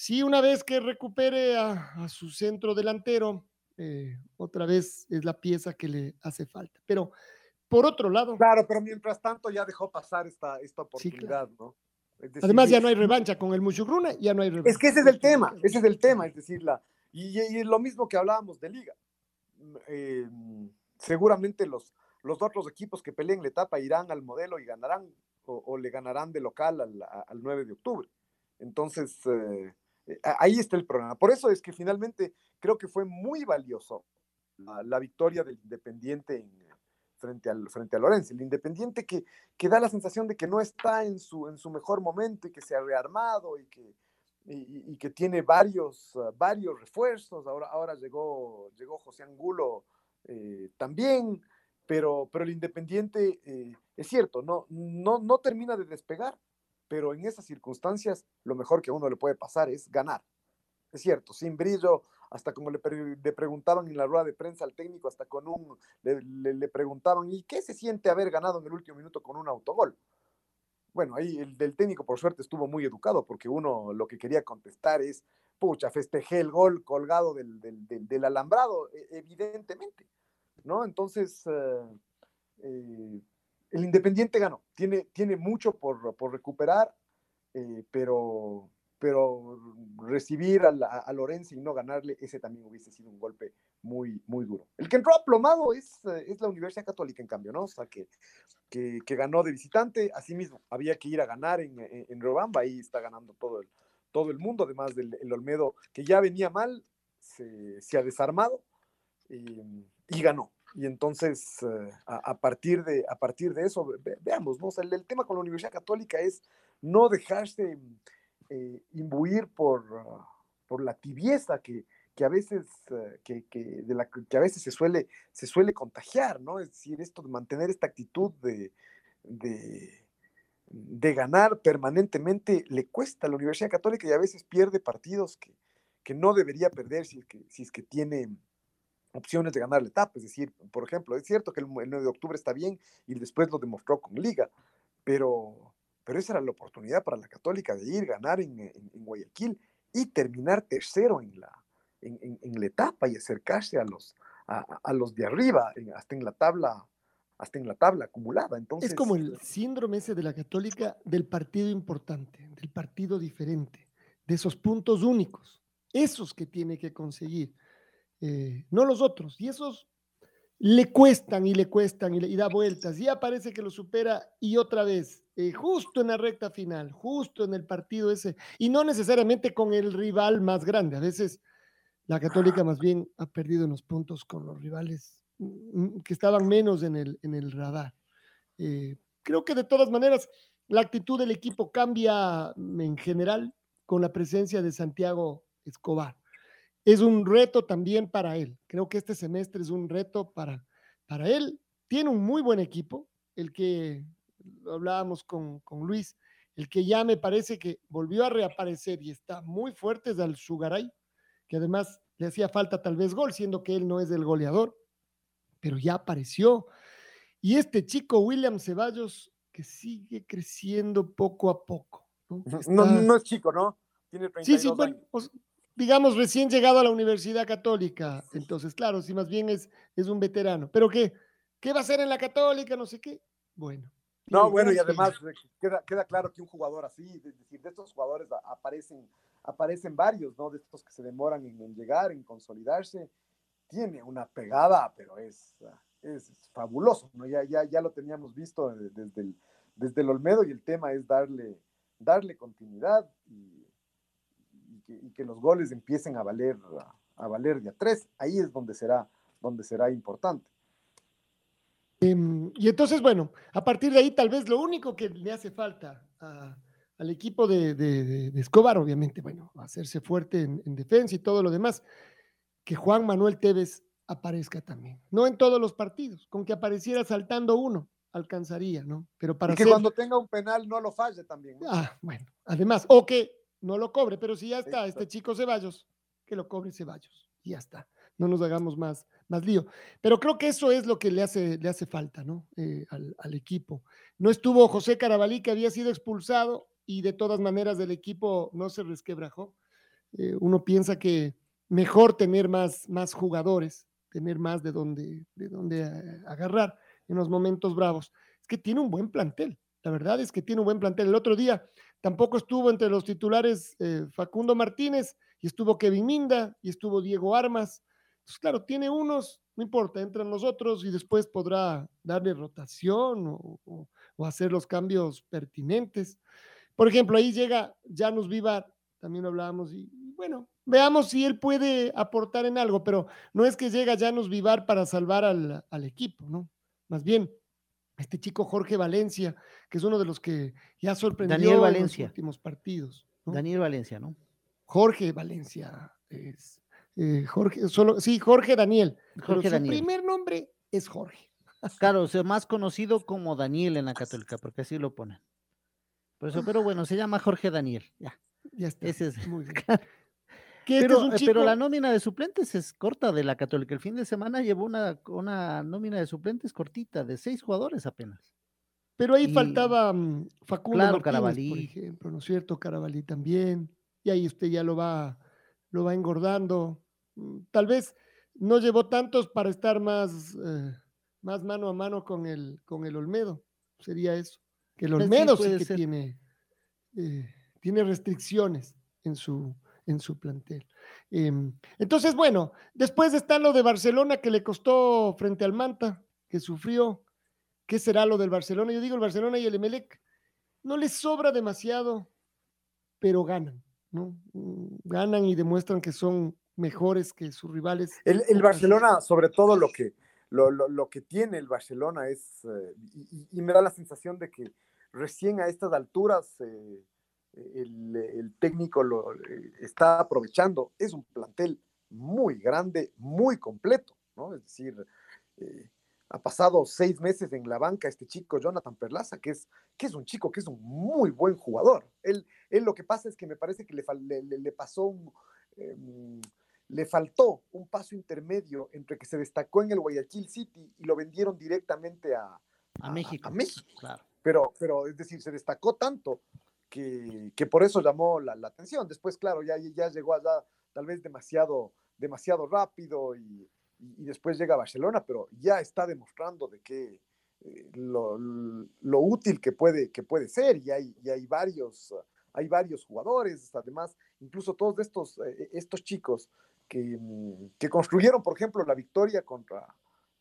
Sí, una vez que recupere a, su centro delantero, eh, otra vez es la pieza que le hace falta. Pero por otro lado. Claro, pero mientras tanto ya dejó pasar esta, esta oportunidad, ¿no? Además, ya no hay revancha con el Mushugruna, ya no hay revancha. Es que ese es el tema, ese es el tema, es decir, la, y, es lo mismo que hablábamos de Liga. Mm, eh, seguramente los, los otros equipos que peleen la etapa irán al modelo y ganarán, o, le ganarán de local al, al 9 de octubre. Entonces, eh, eh, ahí está el problema. Por eso es que finalmente creo que fue muy valioso la, victoria del Independiente frente, al, frente a Lorenzo. El Independiente que, que, da la sensación de que no está en su, en su mejor momento y que se ha rearmado y que, y, que tiene varios, ah, varios refuerzos. Ahora, ahora llegó, llegó José Angulo eh, también, pero, pero el Independiente, eh, es cierto, no, no, no termina de despegar pero en esas circunstancias lo mejor que a uno le puede pasar es ganar. Es cierto, sin brillo, hasta como le, preguntaban en la rueda de prensa al técnico, hasta con un, le, preguntaban, ¿y qué se siente haber ganado en el último minuto con un autogol? Bueno, ahí el del técnico por suerte estuvo muy educado, porque uno lo que quería contestar es, pucha, festejé el gol colgado del, del, alambrado, e, evidentemente, ¿no? Entonces, eh, eh, el Independiente ganó, tiene, tiene mucho por, recuperar, eh, pero, pero recibir a, a, Lorenzo y no ganarle, ese también hubiese sido un golpe muy, muy duro. El que entró aplomado es, eh, es la Universidad Católica, en cambio, ¿no? O sea, que, que, ganó de visitante, asimismo, había que ir a ganar en, en, Robamba, ahí está ganando todo el, todo el mundo, además del Olmedo, que ya venía mal, se, ha desarmado y, y ganó. Y entonces, eh, a, partir de, a partir de eso, veamos, ¿no? el, tema con la Universidad Católica es no dejarse eh, imbuir por, por la tibieza que, que a veces, eh, que, que, de la, que a veces se suele, se suele contagiar, ¿no? Es decir, esto de mantener esta actitud de, de, ganar permanentemente le cuesta a la Universidad Católica y a veces pierde partidos que, que no debería perder si es que, si es que tiene opciones de ganar la etapa. Es decir, por ejemplo, es cierto que el, 9 de octubre está bien y después lo demostró con Liga, pero, pero esa era la oportunidad para la Católica de ir, ganar en, en, Guayaquil y terminar tercero en la, en, en la etapa y acercarse a los, a, a los de arriba, hasta en la tabla hasta en la tabla acumulada. Entonces, es como el síndrome ese de la católica del partido importante, del partido diferente, de esos puntos únicos, esos que tiene que conseguir. Eh, no los otros. Y esos le cuestan y le cuestan y, le, da vueltas. Y parece que lo supera y otra vez, eh, justo en la recta final, justo en el partido ese. Y no necesariamente con el rival más grande. A veces la católica más bien ha perdido en los puntos con los rivales mm, mm, que estaban menos en el, en el radar. Eh, creo que de todas maneras la actitud del equipo cambia en general con la presencia de Santiago Escobar es un reto también para él. Creo que este semestre es un reto para, para él. Tiene un muy buen equipo, el que hablábamos con, con Luis, el que ya me parece que volvió a reaparecer y está muy fuerte es al Sugaray, que además le hacía falta tal vez gol, siendo que él no es el goleador, pero ya apareció. Y este chico William Ceballos, que sigue creciendo poco a poco. No, no, es chico, ¿no? Tiene 32 sí, sí, bueno, pues, digamos, recién llegado a la Universidad Católica. Entonces, claro, si más bien es, es un veterano. Pero ¿qué? ¿Qué va a hacer en la Católica? No sé qué. Bueno. No, bueno, y además queda, queda claro que un jugador así, de, decir, de estos jugadores aparecen, aparecen varios, ¿no? De estos que se demoran en, llegar, en consolidarse. Tiene una pegada, pero es, es fabuloso, ¿no? Ya, ya, ya lo teníamos visto desde el, desde el Olmedo y el tema es darle, darle continuidad y y que los goles empiecen a valer, a, valer de a tres, ahí es donde será, donde será importante. Em, y entonces, bueno, a partir de ahí tal vez lo único que le hace falta al equipo de, Escobar, obviamente, bueno, hacerse fuerte en, defensa y todo lo demás, que Juan Manuel Tevez aparezca también. No en todos los partidos, con que apareciera saltando uno, alcanzaría, ¿no? Pero para y que cuando tenga un penal no lo falle también. Ah, bueno, además, o que no lo cobre, pero si ya está este chico Ceballos, que lo cobre Ceballos, y ya está. No nos hagamos más, más lío. Pero creo que eso es lo que le hace, le hace falta, ¿no? Eh, al, equipo. No estuvo José Carabalí, que había sido expulsado, y de todas maneras el equipo no se resquebrajó. Eh, uno piensa que mejor tener más, más jugadores, tener más de donde, de donde eh, agarrar en los momentos bravos. Es que tiene un buen plantel. La verdad es que tiene un buen plantel. El otro día Tampoco estuvo entre los titulares eh, Facundo Martínez y estuvo Kevin Minda y estuvo Diego Armas. Entonces, claro, tiene unos, no importa, entran los otros y después podrá darle rotación o, hacer los cambios pertinentes. Por ejemplo, ahí llega Janus Vivar, también hablábamos, y bueno, veamos si él puede aportar en algo, pero no es que llega Janus Vivar para salvar al, al equipo, ¿no? Más bien, este chico Jorge Valencia, que es uno de los que ya sorprendió Daniel Valencia. en los últimos partidos. Daniel Valencia, ¿no? Jorge Valencia es eh, Jorge, solo, sí, Jorge Daniel. Jorge Daniel. Su primer nombre es Jorge. Claro, o sea, más conocido como Daniel en la Católica, porque así lo ponen. Por eso, pero bueno, se llama Jorge Daniel. Ya. Ya está. Ese es. Muy bien. Pero, eh, pero, la nómina de suplentes es corta de la Católica. El fin de semana llevó una, una nómina de suplentes cortita, de seis jugadores apenas. Pero ahí faltaba mm, Facundo claro, por ejemplo, ¿no es cierto? Carabalí también. Y ahí usted ya lo va, lo va engordando. Mm, tal vez no llevó tantos para estar más, eh, más mano a mano con el, con el Olmedo. Sería eso. Que el pues Olmedo sí, que tiene, eh, tiene restricciones en su, en su plantel. Em, entonces, bueno, después está lo de Barcelona que le costó frente al Manta, que sufrió. ¿Qué será lo del Barcelona? Yo digo, el Barcelona y el Emelec no les sobra demasiado, pero ganan, ¿no? Mm, ganan y demuestran que son mejores que sus rivales. El, Barcelona, sobre todo lo que, lo, que tiene el Barcelona es, eh, y, me da la sensación de que recién a estas alturas eh, el, técnico lo eh, está aprovechando. Es un plantel muy grande, muy completo, ¿no? Es decir, eh, ha pasado seis meses en la banca este chico Jonathan Perlaza, que es, que es un chico que es un muy buen jugador. Él, él lo que pasa es que me parece que le, le, le pasó un, em, le faltó un paso intermedio entre que se destacó en el Guayaquil City y lo vendieron directamente a, a, México. A, México. Claro. Pero, pero es decir, se destacó tanto que, que por eso llamó la, atención. Después, claro, ya, ya llegó allá tal vez demasiado, demasiado rápido y, y, después llega a Barcelona, pero ya está demostrando de que eh, lo, lo, útil que puede, que puede ser y hay, y hay, varios, hay varios jugadores, además, incluso todos estos, eh, estos chicos que, mm, que, construyeron, por ejemplo, la victoria contra,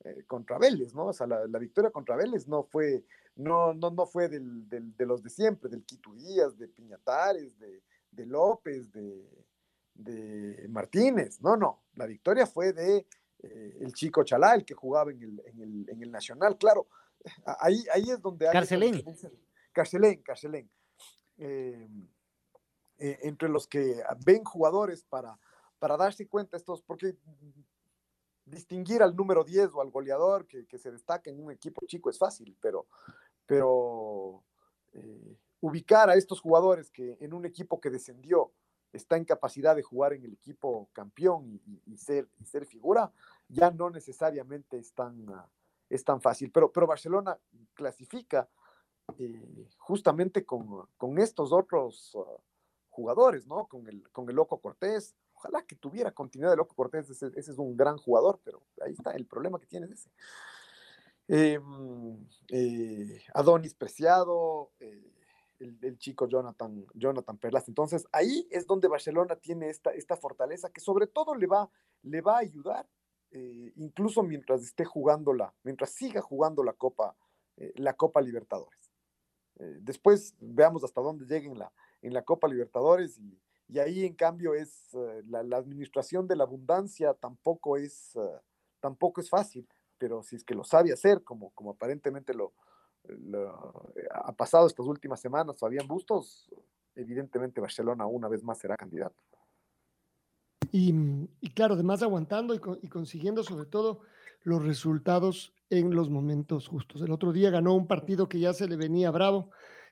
eh, contra Vélez, ¿no? O sea, la, la, victoria contra Vélez no fue, no, no, no fue del, del, de los de siempre, del Quito Díaz, de Piñatares, de, de López, de, de Martínez, no, no, la victoria fue de eh, el chico Chalá, el que jugaba en el, en el, en el Nacional, claro, ahí, ahí es donde hay... Carcelén. Carcelén, Carcelén. Eh, entre los que ven jugadores para, para darse cuenta estos, porque distinguir al número 10 o al goleador que, que se destaca en un equipo chico es fácil, pero, pero ubicar a estos jugadores que en un equipo que descendió está en capacidad de jugar en el equipo campeón y, ser, ser figura, ya no necesariamente es tan, ah, es tan fácil. Pero, pero Barcelona clasifica eh, justamente con, con, estos otros uh, jugadores, ¿no? Con el, con el Loco Cortés. Ojalá que tuviera continuidad de Loco Cortés, ese, es un gran jugador, pero ahí está el problema que tiene ese. Eh, eh, Adonis Preciado, eh, el, chico Jonathan, Jonathan Perlas. Entonces, ahí es donde Barcelona tiene esta, esta fortaleza que sobre todo le va, le va a ayudar, eh, incluso mientras esté jugándola, mientras siga jugando la Copa, la Copa Libertadores. Después veamos hasta dónde lleguen en la, en la Copa Libertadores y, y ahí en cambio es la, la, administración de la abundancia tampoco es, tampoco es fácil, pero si es que lo sabe hacer, como, como aparentemente lo, lo, ha pasado estas últimas semanas, Fabián Bustos, evidentemente Barcelona una vez más será candidato. Y, y claro, además aguantando y, y, consiguiendo sobre todo los resultados en los momentos justos. El otro día ganó un partido que ya se le venía bravo.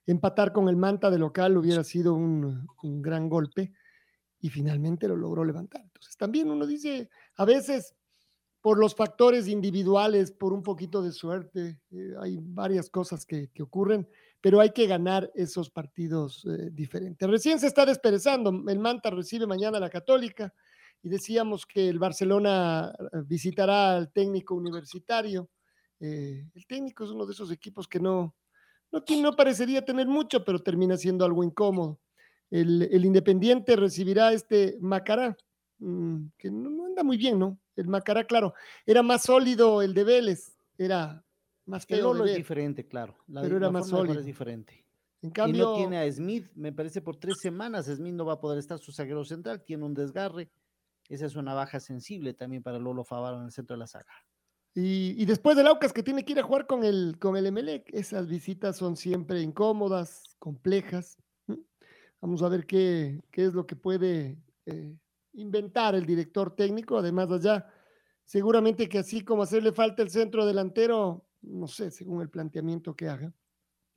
Empatar con el Manta de local hubiera sido un, gran golpe y finalmente lo logró levantar. Entonces también uno dice, a veces por los factores individuales, por un poquito de suerte. Eh, hay varias cosas que, ocurren, pero hay que ganar esos partidos eh, diferentes. Recién se está desperezando. El Manta recibe mañana la Católica y decíamos que el Barcelona eh, visitará al técnico universitario. El técnico es uno de esos equipos que no, no, no parecería tener mucho, pero termina siendo algo incómodo. El, el Independiente recibirá este Macará, mmm, que no, no anda muy bien, ¿no? el Macará, claro, era más sólido el de Vélez, era más feo. El es diferente, claro. La, pero era más sólido. Es diferente. En cambio, y no tiene a Smith, me parece por tres semanas. Smith no va a poder estar su zaguero central, tiene un desgarre. Esa es una baja sensible también para Lolo Favaro en el centro de la saga. Y, después del Aucas que tiene que ir a jugar con el, con el Emelec, esas visitas son siempre incómodas, complejas. Vamos a ver qué, qué es lo que puede eh, inventar el director técnico, además allá, seguramente que así como hacerle falta el centro delantero, no sé, según el planteamiento que haga,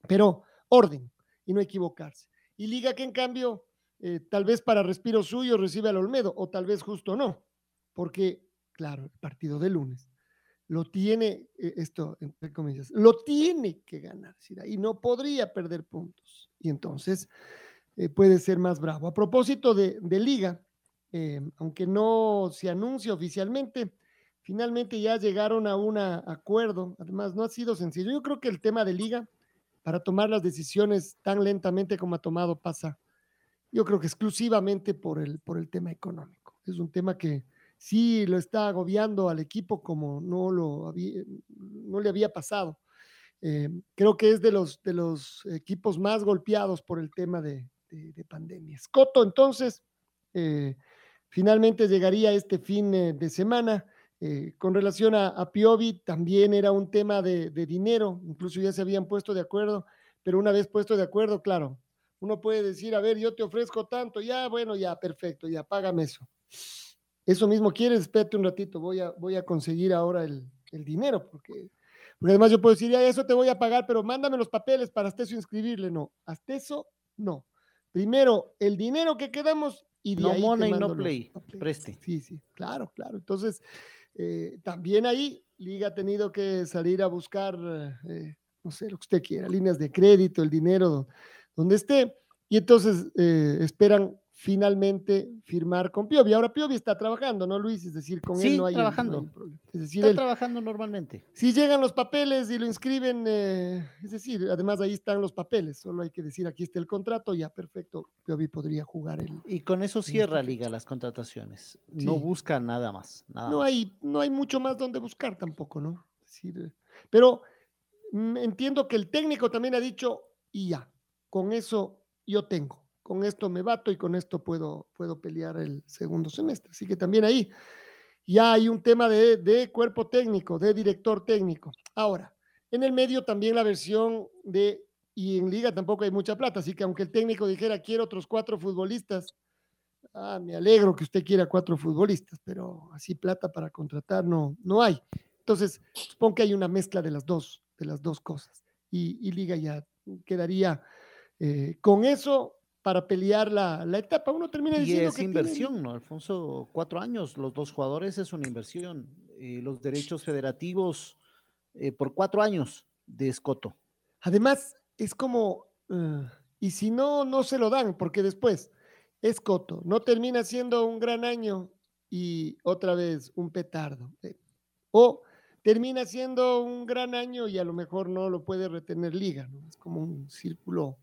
pero orden y no equivocarse. Y Liga que en cambio, eh, tal vez para respiro suyo recibe al Olmedo, o tal vez justo no, porque, claro, el partido de lunes lo tiene, eh, esto, entre comillas, lo tiene que ganar, y no podría perder puntos. Y entonces eh, puede ser más bravo. A propósito de, Liga, eh, aunque no se anuncie oficialmente, finalmente ya llegaron a un acuerdo. Además, no ha sido sencillo. Yo creo que el tema de liga, para tomar las decisiones tan lentamente como ha tomado, pasa, yo creo que exclusivamente por el, por el tema económico. Es un tema que sí lo está agobiando al equipo como no, lo había, no le había pasado. Eh, creo que es de los, de los equipos más golpeados por el tema de, de, de pandemia. Coto, entonces, eh, Finalmente llegaría este fin eh, de semana. Con relación a, a, Piovi, también era un tema de, de, dinero, incluso ya se habían puesto de acuerdo, pero una vez puesto de acuerdo, claro, uno puede decir, a ver, yo te ofrezco tanto, ya, bueno, ya, perfecto, ya, págame eso. Eso mismo quieres, espérate un ratito, voy a, voy a conseguir ahora el, el dinero, porque Porque además yo puedo decir, ya eso te voy a pagar, pero mándame los papeles para hasta eso inscribirle. No, hasta eso no. Primero, el dinero que quedamos y de no ahí money, no play, los papeles. preste. Sí, sí, claro, claro. Entonces, eh, también ahí Liga ha tenido que salir a buscar, eh, no sé, lo que usted quiera, líneas de crédito, el dinero donde esté, y entonces eh, esperan finalmente firmar con Piovi. Ahora Piovi está trabajando, ¿no, Luis? Es decir, con Sí, él no hay, no hay trabajando. Es decir, Está él- trabajando normalmente. si llegan los papeles y lo inscriben, eh, es decir, además ahí están los papeles, solo hay que decir aquí está el contrato, ya perfecto, Piovi podría jugar el... Y con eso cierra. Liga las contrataciones. No busca nada más. Nada No más. hay, no hay mucho más donde buscar tampoco, ¿no? Es decir, eh, pero mm, entiendo que el técnico también ha dicho, y ya, con eso yo tengo, con esto me bato y con esto puedo, puedo pelear el segundo semestre. Así que también ahí ya hay un tema de, de cuerpo técnico, de director técnico. Ahora, en el medio también la versión de, y en liga tampoco hay mucha plata, así que aunque el técnico dijera quiero otros cuatro futbolistas, ah, me alegro que usted quiera cuatro futbolistas, pero así plata para contratar no, no hay. Entonces, supongo que hay una mezcla de las dos, de las dos cosas. Y, Liga ya quedaría eh, con eso para pelear la, la etapa. Uno termina Y diciendo es que tiene- inversión, ¿no? Alfonso, cuatro años, los dos jugadores es una inversión. Eh, los derechos federativos eh, por cuatro años de Escoto. Además, es como, eh, y si no, no se lo dan, porque después es Coto, no termina siendo un gran año y otra vez un petardo. eh, O termina siendo un gran año y a lo mejor no lo puede retener liga, ¿no? Es como un círculo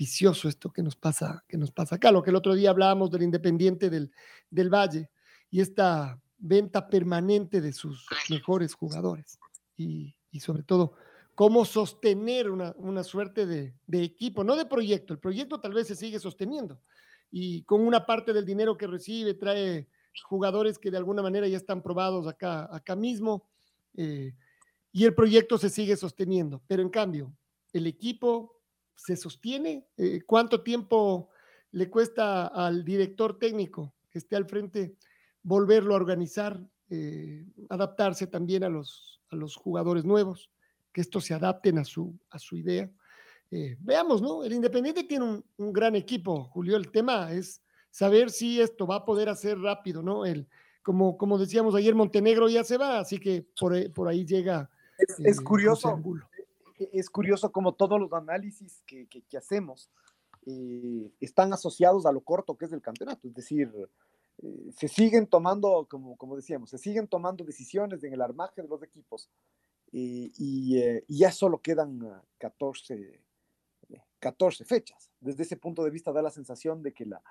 vicioso esto que nos pasa, que nos pasa acá. Lo que el otro día hablábamos del Independiente del, del Valle y esta venta permanente de sus mejores jugadores. Y, y sobre todo, cómo sostener una, una suerte de, de equipo, no de proyecto. El proyecto tal vez se sigue sosteniendo y con una parte del dinero que recibe trae jugadores que de alguna manera ya están probados acá, acá mismo eh, y el proyecto se sigue sosteniendo. Pero en cambio, el equipo se sostiene. Eh, ¿Cuánto tiempo le cuesta al director técnico que esté al frente volverlo a organizar, eh, adaptarse también a los, a los jugadores nuevos, que estos se adapten a su, a su idea? Eh, veamos, ¿no? El Independiente tiene un, un gran equipo, Julio. El tema es saber si esto va a poder hacer rápido, ¿no? El, como, como decíamos ayer, Montenegro ya se va, así que por, ahí- por ahí llega. Es, es José curioso, Angulo. Es curioso como todos los análisis que, que- que hacemos eh, están asociados a lo corto que es el campeonato. Es decir, eh, se siguen tomando, como, como decíamos, se siguen tomando decisiones en el armaje de los equipos eh, y, eh, y ya solo quedan ah, 14, eh, 14 fechas. Desde ese punto de vista da la sensación de que, la,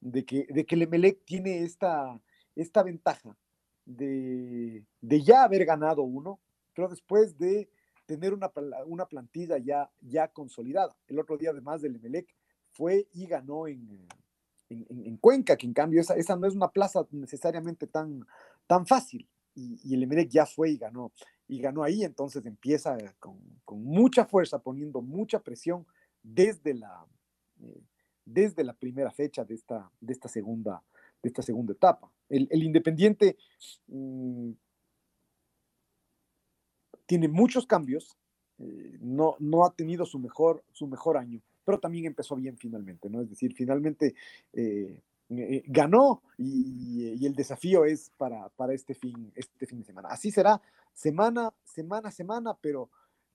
de que, de que el Emelec tiene esta, esta ventaja de, de ya haber ganado uno, pero después de tener una, una plantilla ya, ya consolidada. El otro día, además del Emelec, fue y ganó en, en, en- en Cuenca, que en cambio esa, esa no es una plaza necesariamente tan, tan fácil. Y, y el Emelec ya fue y ganó, y ganó ahí, entonces empieza con, con mucha fuerza, poniendo mucha presión desde la, eh, desde la primera fecha de esta, de esta, segunda, de esta segunda etapa. El, el Independiente mm, tiene muchos cambios, eh, no, no ha tenido su mejor, su mejor año, pero también empezó bien finalmente, ¿no? Es decir, finalmente eh, eh, ganó y, el desafío es para, para este, fin, este fin de semana. Así será semana, semana, semana, pero,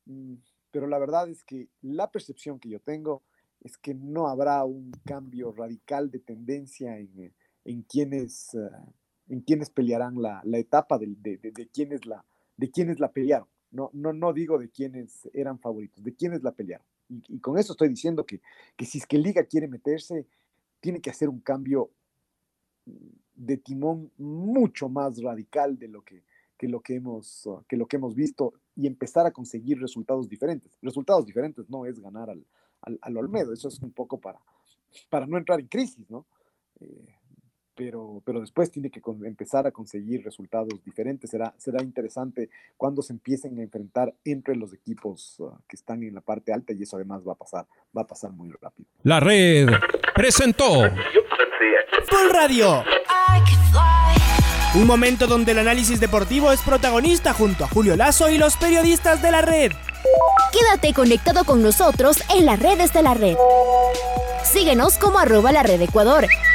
mm, pero la verdad es que la percepción que yo tengo es que no habrá un cambio radical de tendencia en, en quienes, en quienes pelearán la, la etapa de, de, de, la, de la pelearon. No, no, no digo de quienes eran favoritos, de quienes la pelearon. Y, con eso estoy diciendo que, que si es que Liga quiere meterse, tiene que hacer un cambio de timón mucho más radical de lo que, que lo que hemos, uh, que lo que hemos visto y empezar a conseguir resultados diferentes. Resultados diferentes no es ganar al, al, al Olmedo, eso es un poco para, para no entrar en crisis, ¿no? Eh, pero, pero después tiene que con, empezar a conseguir resultados diferentes. Será, será interesante cuando se empiecen a enfrentar entre los equipos uh, que están en la parte alta y eso además va a pasar, va a pasar muy rápido. La red presentó Full Radio. Un momento donde el análisis deportivo es protagonista junto a Julio Lazo y los periodistas de la red. Quédate conectado con nosotros en las redes de la red. Síguenos como arroba la red Ecuador